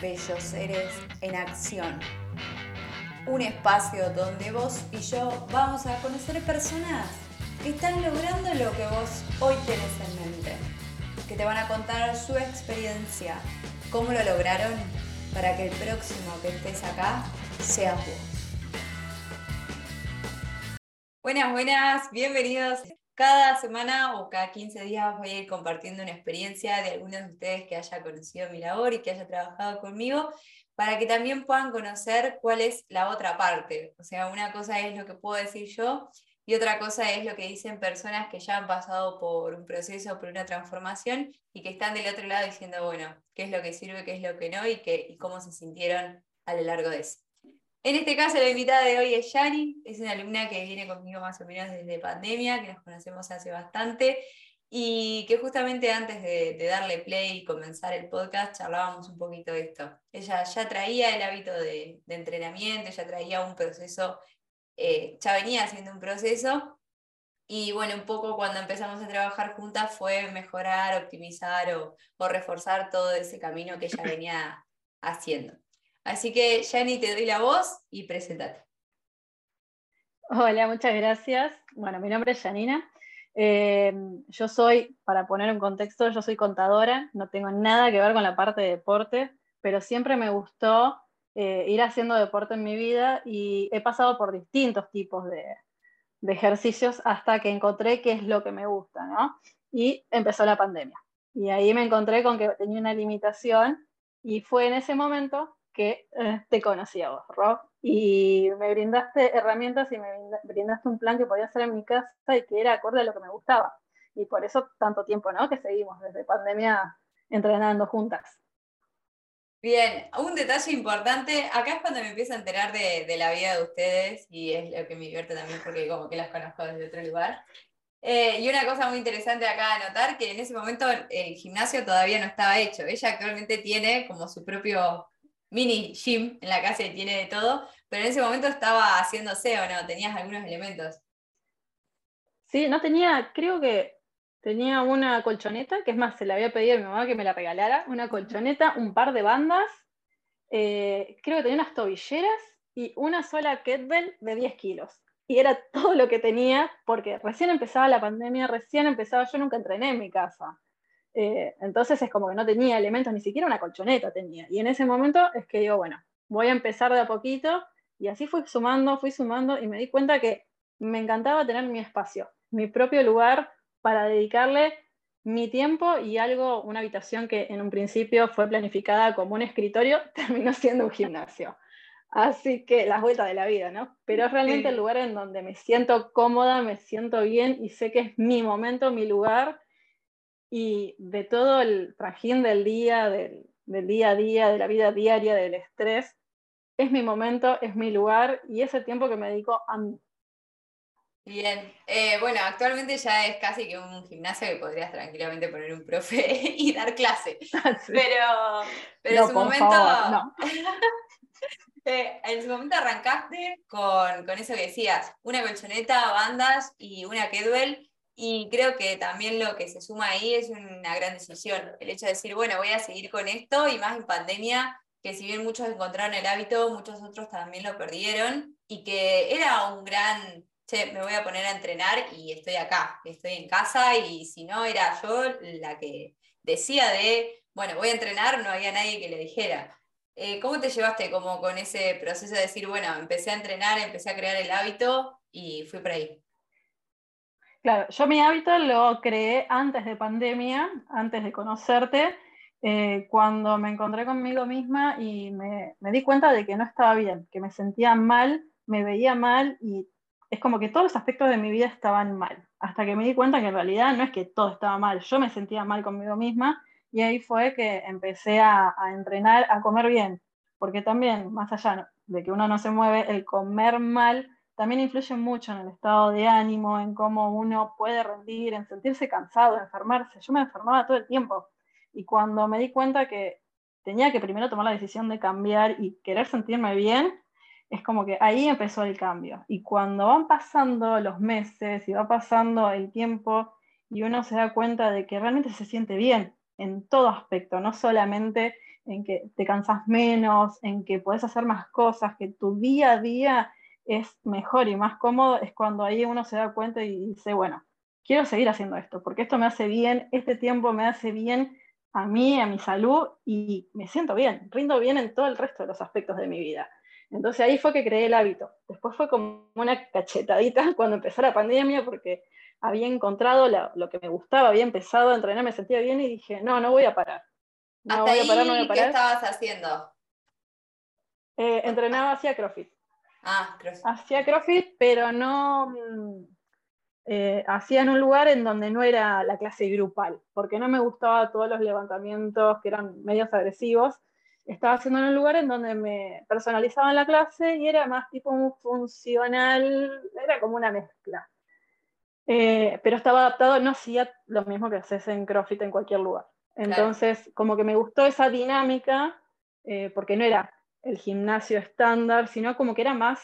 Bellos Seres en Acción. Un espacio donde vos y yo vamos a conocer personas que están logrando lo que vos hoy tenés en mente, que te van a contar su experiencia, cómo lo lograron para que el próximo que estés acá sea vos. Buenas, buenas, bienvenidos cada semana o cada 15 días voy a ir compartiendo una experiencia de algunos de ustedes que haya conocido mi labor y que haya trabajado conmigo, para que también puedan conocer cuál es la otra parte. O sea, una cosa es lo que puedo decir yo y otra cosa es lo que dicen personas que ya han pasado por un proceso, por una transformación y que están del otro lado diciendo, bueno, qué es lo que sirve, qué es lo que no y, qué, y cómo se sintieron a lo largo de eso. En este caso, la invitada de hoy es Yani, es una alumna que viene conmigo más o menos desde pandemia, que nos conocemos hace bastante, y que justamente antes de, darle play y comenzar el podcast charlábamos un poquito de esto. Ella ya traía el hábito de, entrenamiento, ya traía un proceso, eh, ya venía haciendo un proceso, y bueno, un poco cuando empezamos a trabajar juntas fue mejorar, optimizar o reforzar todo ese camino que ella venía haciendo. Así que, Yani, te doy la voz y presentate. Hola, muchas gracias. Bueno, mi nombre es Janina. Eh, yo soy, para poner un contexto, yo soy contadora, no tengo nada que ver con la parte de deporte, pero siempre me gustó eh, ir haciendo deporte en mi vida y he pasado por distintos tipos de, de ejercicios hasta que encontré qué es lo que me gusta, ¿no? Y empezó la pandemia. Y ahí me encontré con que tenía una limitación y fue en ese momento que eh, te conocí a vos, Rob, y me brindaste herramientas y me brindaste un plan que podía hacer en mi casa y que era acorde a lo que me gustaba. Y por eso tanto tiempo, ¿no? Que seguimos desde pandemia entrenando juntas. Bien, un detalle importante, acá es cuando me empiezo a enterar de, la vida de ustedes y es lo que me divierte también porque como que las conozco desde otro lugar. Eh, y una cosa muy interesante acá de notar, que en ese momento el gimnasio todavía no estaba hecho. Ella actualmente tiene como su propio mini gym en la casa y tiene de todo, pero en ese momento estaba haciéndose o no, tenías algunos elementos. Sí, no tenía, creo que tenía una colchoneta, que es más, se la había pedido a mi mamá que me la regalara, una colchoneta, un par de bandas, eh, creo que tenía unas tobilleras y una sola kettlebell de 10 kilos. Y era todo lo que tenía, porque recién empezaba la pandemia, recién empezaba, yo nunca entrené en mi casa. Eh, entonces es como que no tenía elementos, ni siquiera una colchoneta tenía. Y en ese momento es que digo, bueno, voy a empezar de a poquito. Y así fui sumando, fui sumando y me di cuenta que me encantaba tener mi espacio, mi propio lugar para dedicarle mi tiempo y algo, una habitación que en un principio fue planificada como un escritorio, terminó siendo un gimnasio. Así que las vueltas de la vida, ¿no? Pero es realmente el lugar en donde me siento cómoda, me siento bien y sé que es mi momento, mi lugar y de todo el trajín del día, del, día a día, de la vida diaria, del estrés, es mi momento, es mi lugar y es el tiempo que me dedico a mí. Bien, eh, bueno, actualmente ya es casi que un gimnasio que podrías tranquilamente poner un profe y dar clase. Ah, pero, pero en su momento. Eh, en su momento arrancaste con, con, eso que decías, una colchoneta, bandas y una kettlebell y creo que también lo que se suma ahí es una gran decisión. El hecho de decir, bueno, voy a seguir con esto y más en pandemia, que si bien muchos encontraron el hábito, muchos otros también lo perdieron y que era un gran, che, me voy a poner a entrenar y estoy acá, estoy en casa y si no era yo la que decía de, bueno, voy a entrenar, no había nadie que le dijera. Eh, ¿Cómo te llevaste como con ese proceso de decir, bueno, empecé a entrenar, empecé a crear el hábito y fui por ahí? Claro, yo mi hábito lo creé antes de pandemia, antes de conocerte, eh, cuando me encontré conmigo misma y me, di cuenta de que no estaba bien, que me sentía mal, me veía mal y es como que todos los aspectos de mi vida estaban mal. Hasta que me di cuenta que en realidad no es que todo estaba mal, yo me sentía mal conmigo misma y ahí fue que empecé a, a entrenar, a comer bien, porque también, más allá de que uno no se mueve, el comer mal también influye mucho en el estado de ánimo, en cómo uno puede rendir, en sentirse cansado, enfermarse. Yo me enfermaba todo el tiempo. Y cuando me di cuenta que tenía que primero tomar la decisión de cambiar y querer sentirme bien, es como que ahí empezó el cambio. Y cuando van pasando los meses y va pasando el tiempo y uno se da cuenta de que realmente se siente bien en todo aspecto, no solamente en que te cansas menos, en que puedes hacer más cosas, que tu día a día es mejor y más cómodo, es cuando ahí uno se da cuenta y dice, bueno, quiero seguir haciendo esto, porque esto me hace bien, este tiempo me hace bien a mí, a mi salud y me siento bien, rindo bien en todo el resto de los aspectos de mi vida. Entonces ahí fue que creé el hábito. Después fue como una cachetadita cuando empezó la pandemia porque había encontrado lo que me gustaba, había empezado a entrenar, me sentía bien y dije, no, no voy a parar. No voy a parar, no voy a parar. ¿Qué estabas haciendo? Eh, entrenaba hacia CrossFit. Ah, CrossFit. Hacía CrossFit, pero no mm, eh, hacía en un lugar en donde no era la clase grupal, porque no me gustaba todos los levantamientos que eran medios agresivos. Estaba haciendo en un lugar en donde me personalizaban la clase y era más tipo un funcional, era como una mezcla. Eh, pero estaba adaptado, no hacía lo mismo que haces en CrossFit en cualquier lugar. Entonces, como que me gustó esa dinámica, eh, porque no era el gimnasio estándar, sino como que era más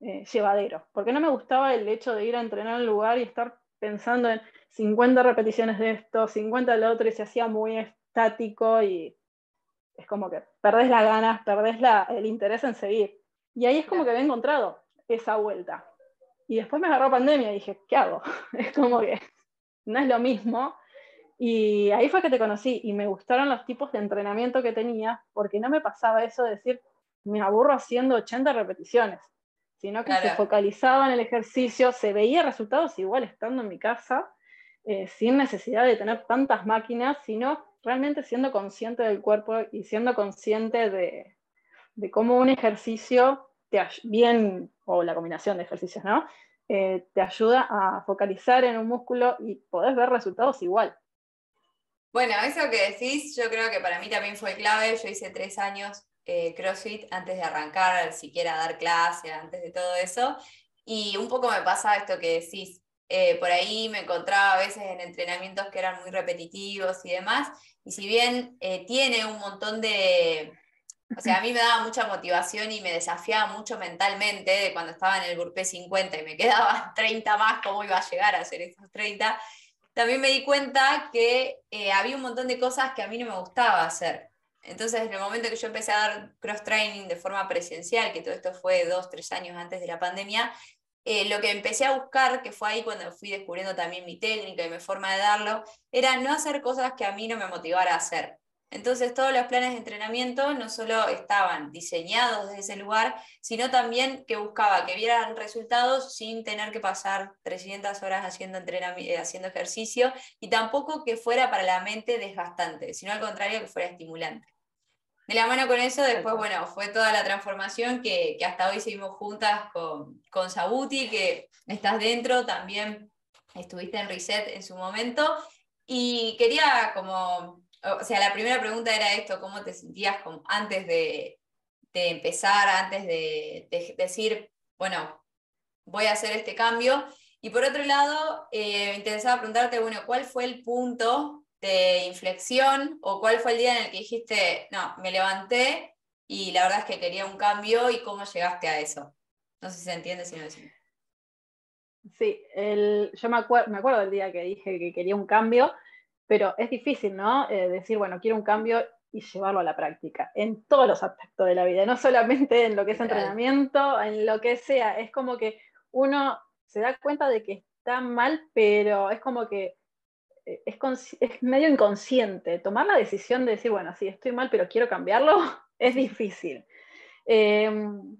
eh, llevadero, porque no me gustaba el hecho de ir a entrenar al lugar y estar pensando en 50 repeticiones de esto, 50 de lo otro, y se hacía muy estático y es como que perdés las ganas, perdés el interés en seguir. Y ahí es como que había encontrado esa vuelta. Y después me agarró pandemia y dije, ¿qué hago? Es como que no es lo mismo. Y ahí fue que te conocí y me gustaron los tipos de entrenamiento que tenía, porque no me pasaba eso de decir, me aburro haciendo 80 repeticiones, sino que se focalizaba en el ejercicio, se veía resultados igual estando en mi casa, eh, sin necesidad de tener tantas máquinas, sino realmente siendo consciente del cuerpo y siendo consciente de, de cómo un ejercicio, te, bien, o la combinación de ejercicios, ¿no? Eh, te ayuda a focalizar en un músculo y podés ver resultados igual. Bueno, eso que decís, yo creo que para mí también fue clave. Yo hice tres años eh, CrossFit antes de arrancar siquiera dar clase, antes de todo eso. Y un poco me pasa esto que decís. Eh, por ahí me encontraba a veces en entrenamientos que eran muy repetitivos y demás. Y si bien eh, tiene un montón de. O sea, a mí me daba mucha motivación y me desafiaba mucho mentalmente de cuando estaba en el burpee 50 y me quedaban 30 más, cómo iba a llegar a hacer esos 30 también me di cuenta que había un montón de cosas que a mí no me gustaba hacer. Entonces, en el momento que yo empecé a dar cross-training de forma presencial, que todo esto fue dos, tres años antes de la pandemia, eh, lo que empecé a buscar, que fue ahí cuando fui descubriendo también mi técnica y mi forma de darlo, era no hacer cosas que a mí no me motivara a hacer. Entonces todos los planes de entrenamiento no solo estaban diseñados desde ese lugar, sino también que buscaba que vieran resultados sin tener que pasar 300 horas haciendo, entrenamiento, eh, haciendo ejercicio y tampoco que fuera para la mente desgastante, sino al contrario que fuera estimulante. De la mano con eso, después, bueno, fue toda la transformación que, hasta hoy seguimos juntas con, con Sabuti, que estás dentro, también estuviste en Reset en su momento. Y quería como o sea, la primera pregunta era esto, ¿cómo te sentías antes de, empezar, antes de, decir, bueno, voy a hacer este cambio? Y por otro lado, eh, me interesaba preguntarte, bueno, ¿cuál fue el punto de inflexión o cuál fue el día en el que dijiste, no, me levanté y la verdad es que quería un cambio y cómo llegaste a eso? No sé si se entiende, si no. Sí, yo me, me acuerdo del día que dije que quería un cambio pero es difícil, ¿no? Eh, decir, bueno, quiero un cambio y llevarlo a la práctica, en todos los aspectos de la vida, no solamente en lo que es entrenamiento, en lo que sea, es como que uno se da cuenta de que está mal, pero es como que eh, es, medio inconsciente. Tomar la decisión de decir, bueno, sí, estoy mal, pero quiero cambiarlo, es difícil. Em,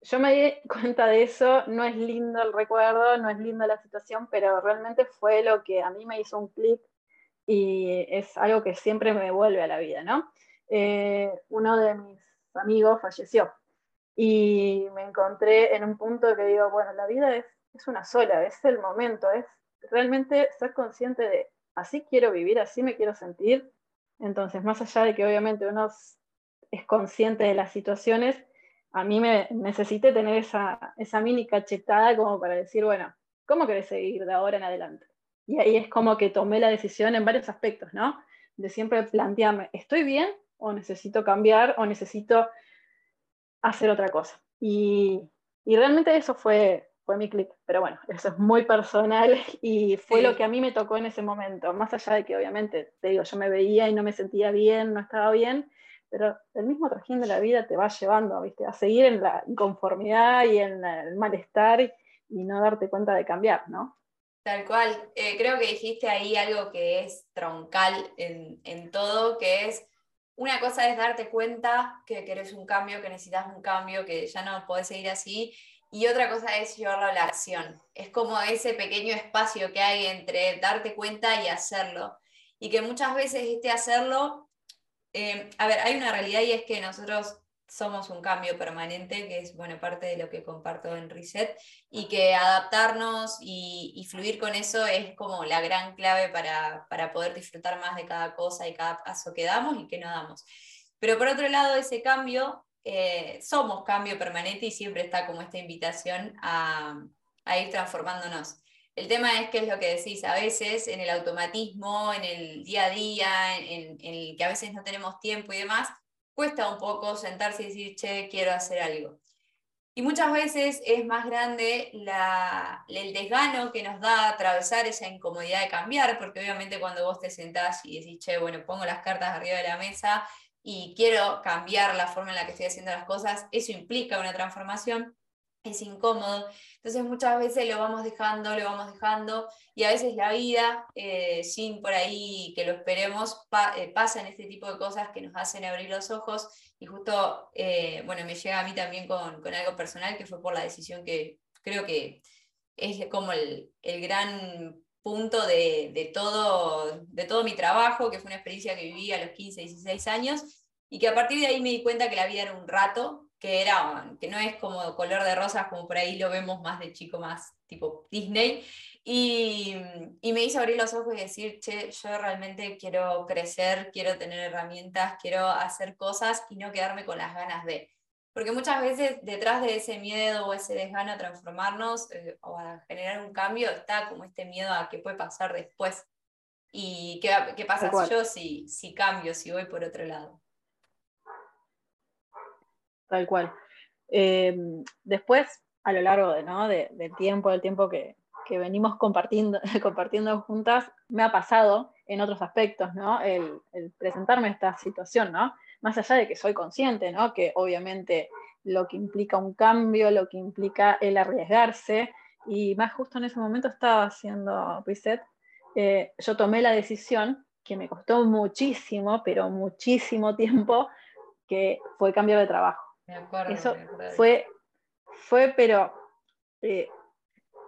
yo me di cuenta de eso, no es lindo el recuerdo, no es linda la situación, pero realmente fue lo que a mí me hizo un clic y es algo que siempre me vuelve a la vida, ¿no? Eh, uno de mis amigos falleció y me encontré en un punto que digo, bueno, la vida es, es una sola, es el momento, es realmente ser consciente de, así quiero vivir, así me quiero sentir. Entonces, más allá de que obviamente uno es consciente de las situaciones, a mí me necesité tener esa, esa mini cachetada como para decir, bueno, ¿cómo querés seguir de ahora en adelante? Y ahí es como que tomé la decisión en varios aspectos, ¿no? De siempre plantearme, ¿estoy bien o necesito cambiar o necesito hacer otra cosa? Y, realmente eso fue, fue mi clic. Pero bueno, eso es muy personal y fue lo que a mí me tocó en ese momento. Más allá de que obviamente, te digo, yo me veía y no me sentía bien, no estaba bien, pero el mismo trajín de la vida te va llevando, ¿viste? A seguir en la inconformidad y en el malestar y no darte cuenta de cambiar, ¿no? Tal cual. Eh, creo que dijiste ahí algo que es troncal en, en, todo, que es una cosa es darte cuenta que querés un cambio, que necesitas un cambio, que ya no podés seguir así, y otra cosa es llevarlo a la acción. Es como ese pequeño espacio que hay entre darte cuenta y hacerlo. Y que muchas veces este hacerlo, eh, a ver, hay una realidad y es que nosotros somos un cambio permanente, que es bueno, parte de lo que comparto en Reset, y que adaptarnos y, fluir con eso es como la gran clave para, poder disfrutar más de cada cosa y cada paso que damos y que no damos. Pero por otro lado, ese cambio, eh, somos cambio permanente y siempre está como esta invitación a, ir transformándonos. El tema es que es lo que decís, a veces en el automatismo, en el día a día, en el que a veces no tenemos tiempo y demás, cuesta un poco sentarse y decir, che, quiero hacer algo. Y muchas veces es más grande el desgano que nos da atravesar esa incomodidad de cambiar, porque obviamente cuando vos te sentás y decís, che, bueno, pongo las cartas arriba de la mesa y quiero cambiar la forma en la que estoy haciendo las cosas, eso implica una transformación es incómodo. Entonces muchas veces lo vamos dejando, lo vamos dejando y a veces la vida, eh, sin por ahí que lo esperemos, eh, pasa en este tipo de cosas que nos hacen abrir los ojos y justo, eh, bueno, me llega a mí también con, algo personal que fue por la decisión que creo que es como el, gran punto de, todo, de todo mi trabajo, que fue una experiencia que viví a los 15, 16 años y que a partir de ahí me di cuenta que la vida era un rato que era, que no es como color de rosas como por ahí lo vemos más de chico, más tipo Disney, y, y, me hizo abrir los ojos y decir, che, yo realmente quiero crecer, quiero tener herramientas, quiero hacer cosas y no quedarme con las ganas de. Porque muchas veces detrás de ese miedo o ese desgano a transformarnos eh, o a generar un cambio está como este miedo a qué puede pasar después. ¿Y qué, qué pasa yo si, si cambio, si voy por otro lado? Tal cual. Eh, después, a lo largo de, ¿no? del tiempo, del tiempo que, venimos compartiendo, compartiendo juntas, me ha pasado en otros aspectos, ¿no? El, presentarme esta situación, ¿no? Más allá de que soy consciente, ¿no? Que obviamente lo que implica un cambio, lo que implica el arriesgarse, y más justo en ese momento estaba haciendo reset, eh, yo tomé la decisión que me costó muchísimo, pero muchísimo tiempo, que fue cambio de trabajo. Eso fue, fue, pero eh,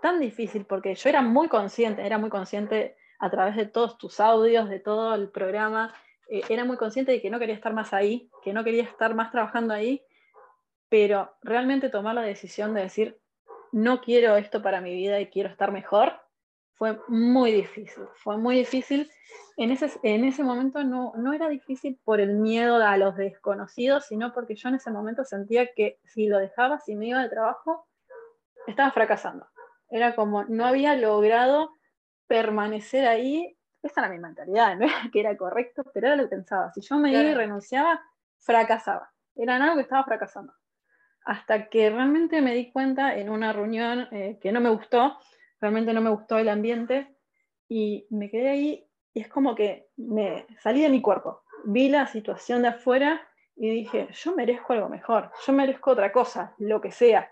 tan difícil porque yo era muy consciente, era muy consciente a través de todos tus audios, de todo el programa, eh, era muy consciente de que no quería estar más ahí, que no quería estar más trabajando ahí, pero realmente tomar la decisión de decir, no quiero esto para mi vida y quiero estar mejor, fue muy difícil, fue muy difícil. En ese, en ese momento no, no era difícil por el miedo a los desconocidos, sino porque yo en ese momento sentía que si lo dejaba, si me iba de trabajo, estaba fracasando. Era como, no había logrado permanecer ahí. Esa era mi mentalidad, no era que era correcto, pero era lo que pensaba. Si yo me iba y renunciaba, fracasaba. Era algo que estaba fracasando. Hasta que realmente me di cuenta en una reunión eh, que no me gustó, realmente no me gustó el ambiente y me quedé ahí y es como que me salí de mi cuerpo, vi la situación de afuera y dije, yo merezco algo mejor, yo merezco otra cosa, lo que sea.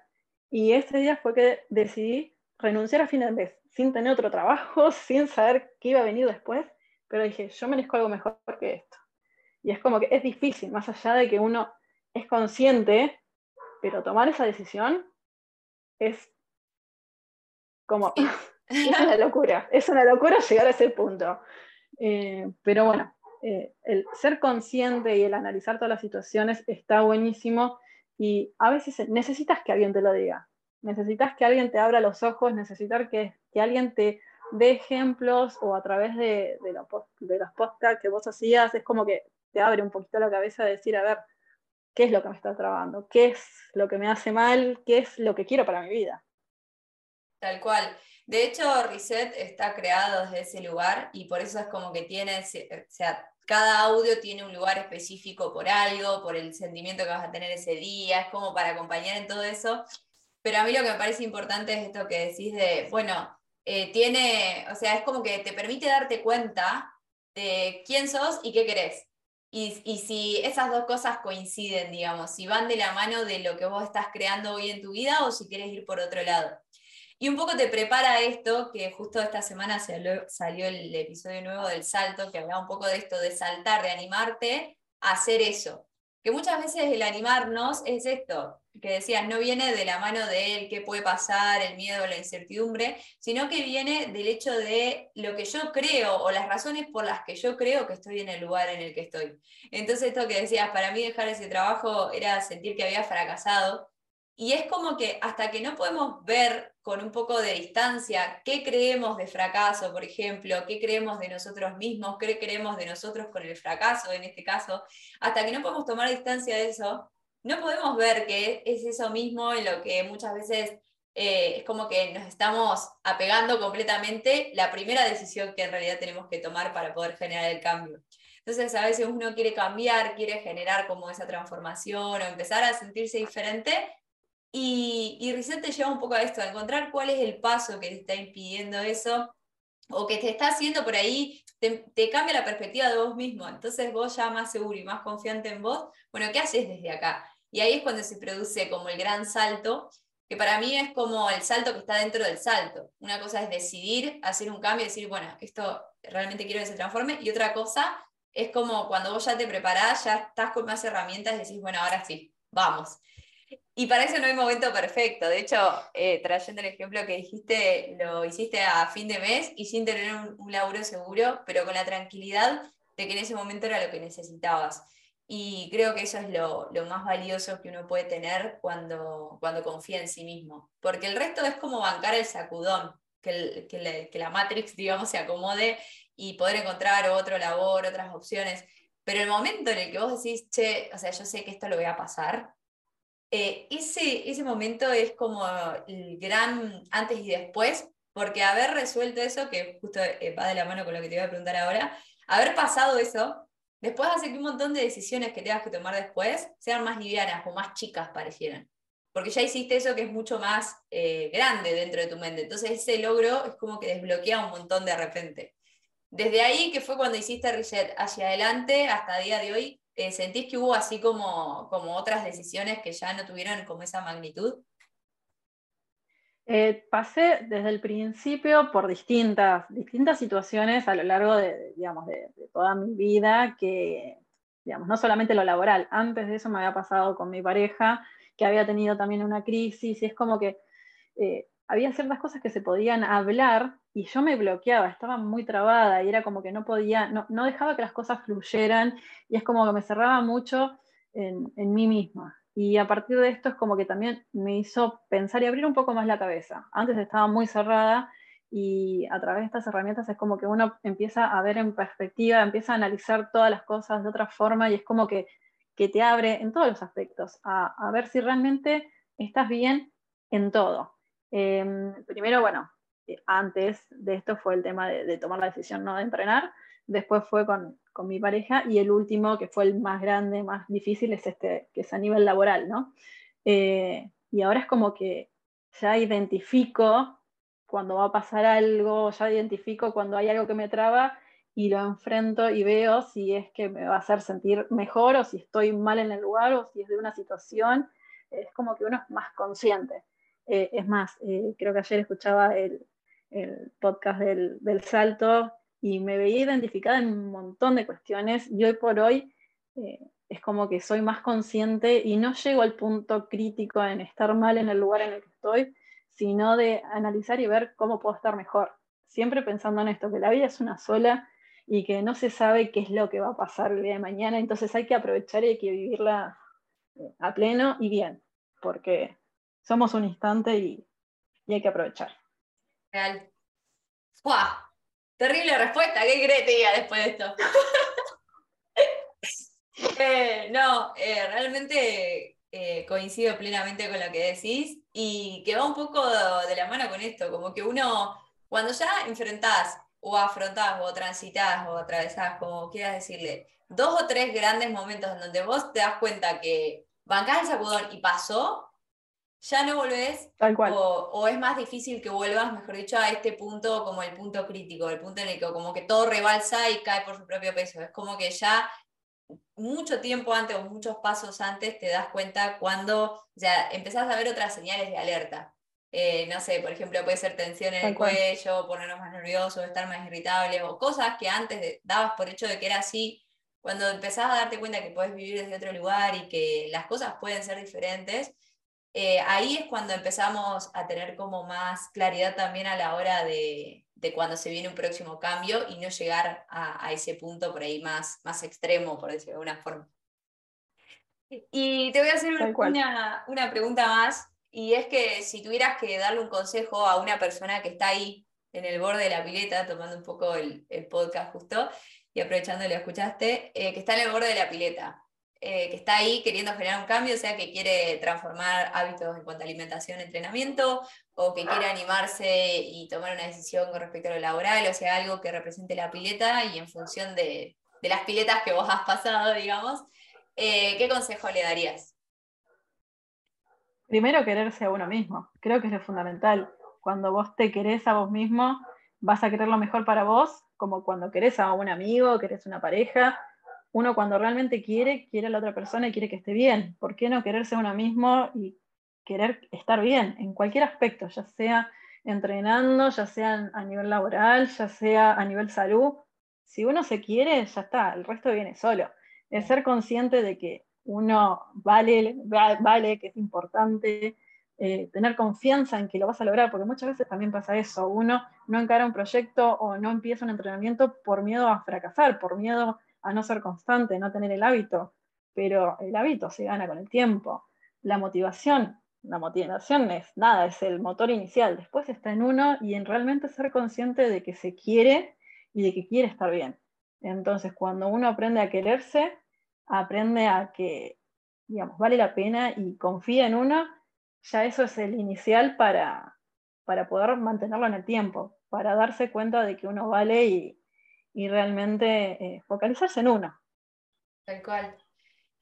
Y ese día fue que decidí renunciar a fin de sin tener otro trabajo, sin saber qué iba a venir después, pero dije, yo merezco algo mejor que esto. Y es como que es difícil, más allá de que uno es consciente, pero tomar esa decisión es como, es una locura, es una locura llegar a ese punto. Eh, pero bueno, eh, el ser consciente y el analizar todas las situaciones está buenísimo y a veces necesitas que alguien te lo diga, necesitas que alguien te abra los ojos, necesitas que, que alguien te dé ejemplos o a través de, de, de los podcasts que vos hacías, es como que te abre un poquito la cabeza de decir, a ver, ¿qué es lo que me está trabando? ¿Qué es lo que me hace mal? ¿Qué es lo que quiero para mi vida? Tal cual. De hecho, Reset está creado desde ese lugar y por eso es como que tiene, o sea, cada audio tiene un lugar específico por algo, por el sentimiento que vas a tener ese día, es como para acompañar en todo eso. Pero a mí lo que me parece importante es esto que decís de, bueno, eh, tiene, o sea, es como que te permite darte cuenta de quién sos y qué querés. y, y, si esas dos cosas coinciden, digamos, si van de la mano de lo que vos estás creando hoy en tu vida o si quieres ir por otro lado. Y un poco te prepara esto, que justo esta semana salió el episodio nuevo del salto, que hablaba un poco de esto, de saltar, de animarte a hacer eso. Que muchas veces el animarnos es esto, que decías, no viene de la mano de él, qué puede pasar, el miedo, la incertidumbre, sino que viene del hecho de lo que yo creo o las razones por las que yo creo que estoy en el lugar en el que estoy. Entonces esto que decías, para mí dejar ese trabajo era sentir que había fracasado y es como que hasta que no podemos ver con un poco de distancia qué creemos de fracaso, por ejemplo, qué creemos de nosotros mismos, qué creemos de nosotros con el fracaso en este caso, hasta que no podemos tomar distancia de eso, no podemos ver que es eso mismo en lo que muchas veces eh, es como que nos estamos apegando completamente la primera decisión que en realidad tenemos que tomar para poder generar el cambio. Entonces a veces uno quiere cambiar, quiere generar como esa transformación o empezar a sentirse diferente y, y te lleva un poco a esto, a encontrar cuál es el paso que te está impidiendo eso o que te está haciendo por ahí, te, cambia la perspectiva de vos mismo. Entonces vos ya más seguro y más confiante en vos, bueno, ¿qué haces desde acá? Y ahí es cuando se produce como el gran salto, que para mí es como el salto que está dentro del salto. Una cosa es decidir hacer un cambio decir, bueno, esto realmente quiero que se transforme, y otra cosa es como cuando vos ya te preparás, ya estás con más herramientas y decís, bueno, ahora sí, vamos. Y para eso no hay momento perfecto. De hecho, eh, trayendo el ejemplo que dijiste, lo hiciste a fin de mes y sin tener un, laburo seguro, pero con la tranquilidad de que en ese momento era lo que necesitabas. Y creo que eso es lo, más valioso que uno puede tener cuando, cuando confía en sí mismo. Porque el resto es como bancar el sacudón, que, que la Matrix, digamos, se acomode y poder encontrar otro labor, otras opciones. Pero el momento en el que vos decís, che, o sea, yo sé que esto lo voy a pasar, eh, ese, ese momento es como el gran antes y después, porque haber resuelto eso, que justo eh, va de la mano con lo que te voy a preguntar ahora, haber pasado eso, después hace que un montón de decisiones que tengas que tomar después sean más livianas o más chicas parecieran. Porque ya hiciste eso que es mucho más eh, grande dentro de tu mente. Entonces ese logro es como que desbloquea un montón de repente. Desde ahí, que fue cuando hiciste reset hacia adelante, hasta el día de hoy, eh, ¿sentís que hubo así como, como otras decisiones que ya no tuvieron como esa magnitud? Eh, pasé desde el principio por distintas, distintas situaciones a lo largo de, digamos, de, toda mi vida, que digamos, no solamente lo laboral, antes de eso me había pasado con mi pareja, que había tenido también una crisis, y es como que eh, había ciertas cosas que se podían hablar y yo me bloqueaba, estaba muy trabada y era como que no podía, no, no dejaba que las cosas fluyeran y es como que me cerraba mucho en, en, mí misma. Y a partir de esto es como que también me hizo pensar y abrir un poco más la cabeza. Antes estaba muy cerrada y a través de estas herramientas es como que uno empieza a ver en perspectiva, empieza a analizar todas las cosas de otra forma y es como que, que te abre en todos los aspectos a, a ver si realmente estás bien en todo. Em, primero, bueno, eh, antes de esto fue el tema de, tomar la decisión no de entrenar, después fue con, con, mi pareja y el último, que fue el más grande, más difícil, es este, que es a nivel laboral, ¿no? Eh, y ahora es como que ya identifico cuando va a pasar algo, ya identifico cuando hay algo que me traba y lo enfrento y veo si es que me va a hacer sentir mejor o si estoy mal en el lugar o si es de una situación. Es como que uno es más consciente. Eh, es más, eh, creo que ayer escuchaba el, podcast del, salto y me veía identificada en un montón de cuestiones y hoy por hoy eh, es como que soy más consciente y no llego al punto crítico en estar mal en el lugar en el que estoy, sino de analizar y ver cómo puedo estar mejor. Siempre pensando en esto, que la vida es una sola y que no se sabe qué es lo que va a pasar el día de mañana, entonces hay que aprovechar y hay que vivirla a pleno y bien, porque somos un instante y, hay que aprovechar. Real. Terrible respuesta, ¿qué crees diga después de esto? Eh, no, eh, realmente eh, coincido plenamente con lo que decís y que va un poco de la mano con esto, como que uno, cuando ya enfrentás o afrontás o transitas o atravesás, como quieras decirle, dos o tres grandes momentos en donde vos te das cuenta que bancás el sacudón y pasó, ya no volvés, Tal cual. O, es más difícil que vuelvas, mejor dicho, a este punto como el punto crítico, el punto en el que como que todo rebalsa y cae por su propio peso. Es como que ya mucho tiempo antes o muchos pasos antes te das cuenta cuando, o sea, empezás a ver otras señales de alerta. Eh, no sé, por ejemplo, puede ser tensión en el cuello, ponernos más nerviosos, estar más irritables, o cosas que antes dabas por hecho de que era así, cuando empezás a darte cuenta que puedes vivir desde otro lugar y que las cosas pueden ser diferentes, eh, ahí es cuando empezamos a tener como más claridad también a la hora de, de cuando se viene un próximo cambio y no llegar a, a, ese punto por ahí más, más extremo, por decirlo de alguna forma. Y te voy a hacer una, una, pregunta más, y es que si tuvieras que darle un consejo a una persona que está ahí en el borde de la pileta, tomando un poco el, el podcast justo, y aprovechando lo escuchaste, eh, que está en el borde de la pileta, eh, que está ahí queriendo generar un cambio, sea, que quiere transformar hábitos en cuanto a alimentación, entrenamiento, o que quiere animarse y tomar una decisión con respecto a lo laboral, o sea, algo que represente la pileta y en función de, de las piletas que vos has pasado, digamos, eh, ¿qué consejo le darías? Primero, quererse a uno mismo. Creo que es lo fundamental. Cuando vos te querés a vos mismo, vas a querer lo mejor para vos, como cuando querés a un amigo, querés una pareja, uno cuando realmente quiere, quiere a la otra persona y quiere que esté bien. ¿Por qué no quererse a uno mismo y querer estar bien en cualquier aspecto, ya sea entrenando, ya sea a nivel laboral, ya sea a nivel salud? Si uno se quiere, ya está, el resto viene solo. Es ser consciente de que uno vale, vale que es importante, eh, tener confianza en que lo vas a lograr, porque muchas veces también pasa eso, uno no encara un proyecto o no empieza un entrenamiento por miedo a fracasar, por miedo a no ser constante, no tener el hábito, pero el hábito se gana con el tiempo. La motivación, la motivación es nada, es el motor inicial, después está en uno y en realmente ser consciente de que se quiere y de que quiere estar bien. Entonces, cuando uno aprende a quererse, aprende a que, digamos, vale la pena y confía en uno, ya eso es el inicial para, para poder mantenerlo en el tiempo, para darse cuenta de que uno vale y, y realmente eh, focalizarse en uno. Tal cual.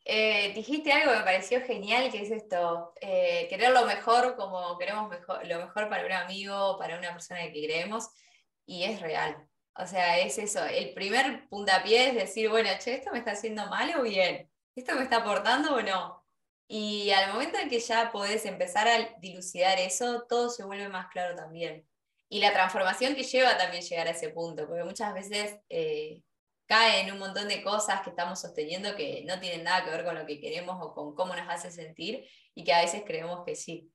Eh, dijiste algo que me pareció genial, que es esto, eh, querer lo mejor como queremos lo mejor para un amigo, para una persona que queremos, y es real. O sea, es eso, el primer puntapié es decir, bueno, che, ¿esto me está haciendo mal o bien? ¿Esto me está aportando o no? Y al momento en que ya podés empezar a dilucidar eso, todo se vuelve más claro también y la transformación que lleva también llegar a ese punto, porque muchas veces eh, cae en un montón de cosas que estamos sosteniendo que no tienen nada que ver con lo que queremos o con cómo nos hace sentir y que a veces creemos que sí.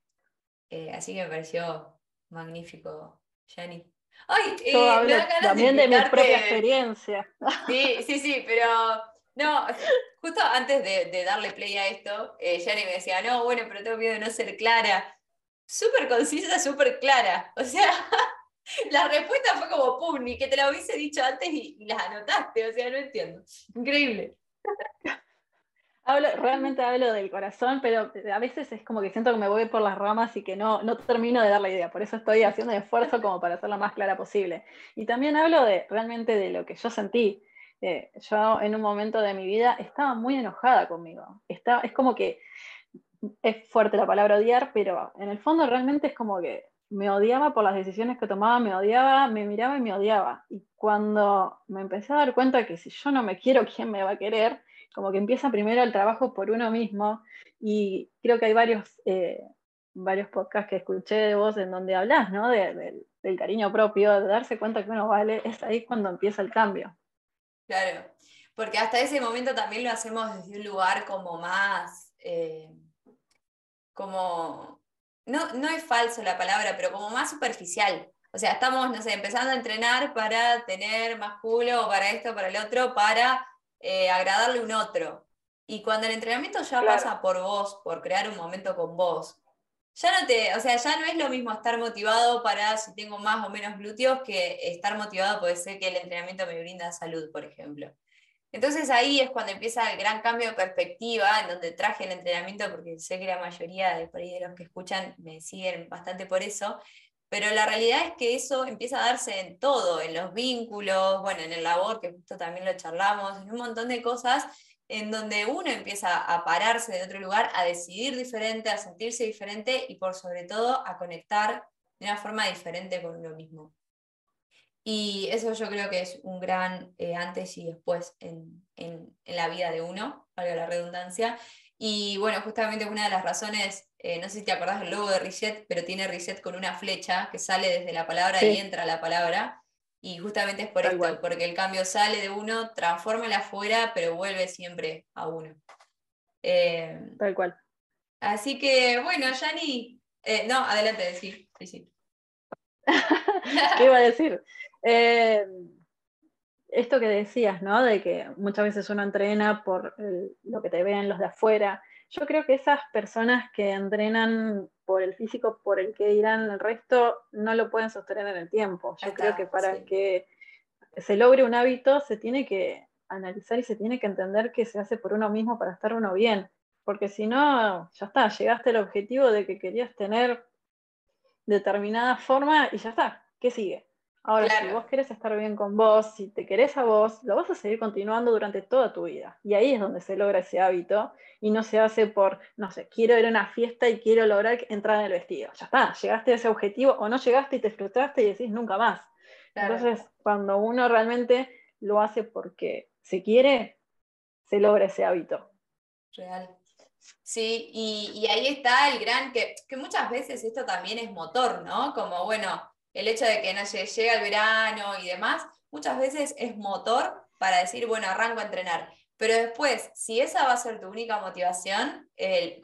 Eh, así que me pareció magnífico, Jenny. Ay, eh, también de, mi propia experiencia. Sí, sí, sí, pero no, justo antes de, darle play a esto, eh, Jenny me decía, no, bueno, pero tengo miedo de no ser clara súper concisa, súper clara. O sea, la respuesta fue como, pum, ni que te la hubiese dicho antes y, las anotaste. O sea, no entiendo. Increíble. Hablo, realmente hablo del corazón, pero a veces es como que siento que me voy por las ramas y que no, no termino de dar la idea. Por eso estoy haciendo esfuerzo como para hacerla más clara posible. Y también hablo de realmente de lo que yo sentí. Eh, yo en un momento de mi vida estaba muy enojada conmigo. Está, es como que es fuerte la palabra odiar, pero en el fondo realmente es como que me odiaba por las decisiones que tomaba, me odiaba, me miraba y me odiaba. Y cuando me empecé a dar cuenta que si yo no me quiero, ¿quién me va a querer? Como que empieza primero el trabajo por uno mismo. Y creo que hay varios, eh, varios podcasts que escuché de vos en donde hablas, ¿no? del cariño propio, de darse cuenta que uno vale, es ahí cuando empieza el cambio. Claro, porque hasta ese momento también lo hacemos desde un lugar como más... Eh, como, no, no es falso la palabra, pero como más superficial. O sea, estamos, no sé, empezando a entrenar para tener más culo, o para esto, para el otro, para eh, agradarle a un otro. Y cuando el entrenamiento ya pasa por vos, por crear un momento con vos, ya no te, o sea, ya no es lo mismo estar motivado para si tengo más o menos glúteos que estar motivado puede ser que el entrenamiento me brinda salud, por ejemplo. Entonces ahí es cuando empieza el gran cambio de perspectiva, en donde traje el entrenamiento, porque sé que la mayoría de, los que escuchan me siguen bastante por eso, pero la realidad es que eso empieza a darse en todo, en los vínculos, bueno, en el labor, que justo también lo charlamos, en un montón de cosas en donde uno empieza a pararse de otro lugar, a decidir diferente, a sentirse diferente y por sobre todo a conectar de una forma diferente con uno mismo. Y eso yo creo que es un gran eh, antes y después en, la vida de uno, valga la redundancia. Y bueno, justamente una de las razones, eh, no sé si te acordás del logo de Reset, pero tiene Reset con una flecha que sale desde la palabra y entra la palabra. Y justamente es por esto, porque el cambio sale de uno, transforma el afuera, pero vuelve siempre a uno. Eh, Tal cual. Así que, bueno, Yani, no, adelante, decir. Sí, sí. ¿Qué iba a decir? Eh, esto que decías, ¿no? De que muchas veces uno entrena por lo que te ven los de afuera. Yo creo que esas personas que entrenan por el físico, por el que dirán el resto, no lo pueden sostener en el tiempo. Yo creo que para que se logre un hábito se tiene que analizar y se tiene que entender que se hace por uno mismo para estar uno bien. Porque si no, ya está, llegaste al objetivo de que querías tener determinada forma y ya está, ¿qué sigue? Ahora, si vos querés estar bien con vos, si te querés a vos, lo vas a seguir continuando durante toda tu vida. Y ahí es donde se logra ese hábito y no se hace por, no sé, quiero ir a una fiesta y quiero lograr entrar en el vestido. Ya está, llegaste a ese objetivo o no llegaste y te frustraste y decís nunca más. Entonces, cuando uno realmente lo hace porque se quiere, se logra ese hábito. Real. Sí, y, ahí está el gran, que, que, muchas veces esto también es motor, ¿no? Como, bueno, el hecho de que no llega el verano y demás, muchas veces es motor para decir, bueno, arranco a entrenar. Pero después, si esa va a ser tu única motivación,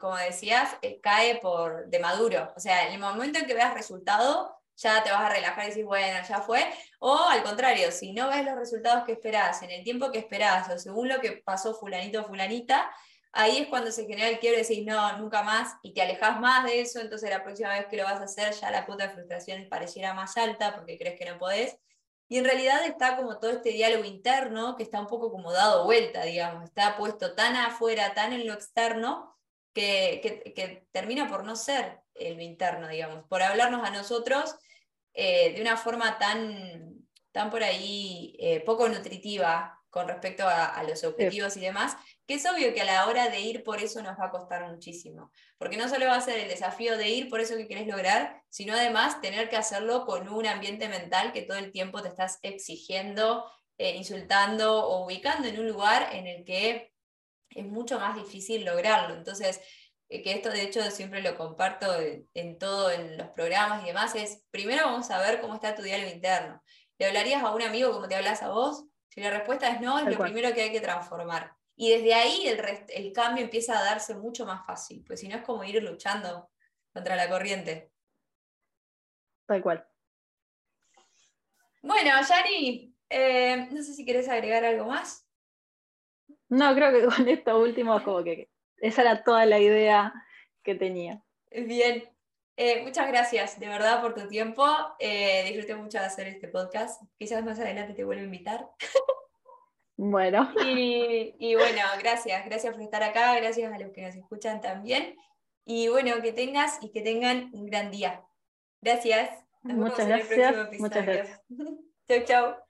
como decías, eh, cae por de maduro. O sea, en el momento en que veas resultado, ya te vas a relajar y decís, bueno, ya fue. O al contrario, si no ves los resultados que esperás, en el tiempo que esperás, o según lo que pasó fulanito o fulanita, ahí es cuando se genera el quiebre y decís, no, nunca más, y te alejas más de eso, entonces la próxima vez que lo vas a hacer ya la cuota de frustración pareciera más alta porque crees que no podés. Y en realidad está como todo este diálogo interno que está un poco como dado vuelta, digamos, está puesto tan afuera, tan en lo externo, que, termina por no ser el interno, digamos, por hablarnos a nosotros eh, de una forma tan, tan por ahí eh, poco nutritiva con respecto a, los objetivos y demás, que es obvio que a la hora de ir por eso nos va a costar muchísimo, porque no solo va a ser el desafío de ir por eso que querés lograr, sino además tener que hacerlo con un ambiente mental que todo el tiempo te estás exigiendo, eh, insultando o ubicando en un lugar en el que es mucho más difícil lograrlo. Entonces, eh, que esto de hecho siempre lo comparto en todo, en los programas y demás, es primero vamos a ver cómo está tu diálogo interno. ¿Le hablarías a un amigo como te hablas a vos? Si la respuesta es no, es lo primero que hay que transformar. Y desde ahí el, el cambio empieza a darse mucho más fácil, pues si no es como ir luchando contra la corriente. Tal cual. Bueno, Yani, eh, no sé si querés agregar algo más. No, creo que con esto último, como que esa era toda la idea que tenía. Bien, eh, muchas gracias de verdad por tu tiempo. Eh, disfruté mucho de hacer este podcast. Quizás más adelante te vuelva a invitar. Bueno. Y, bueno, gracias, gracias por estar acá, gracias a los que nos escuchan también. Y bueno, que tengas y que tengan un gran día. Gracias. muchas gracias. Muchas gracias. chau, chau.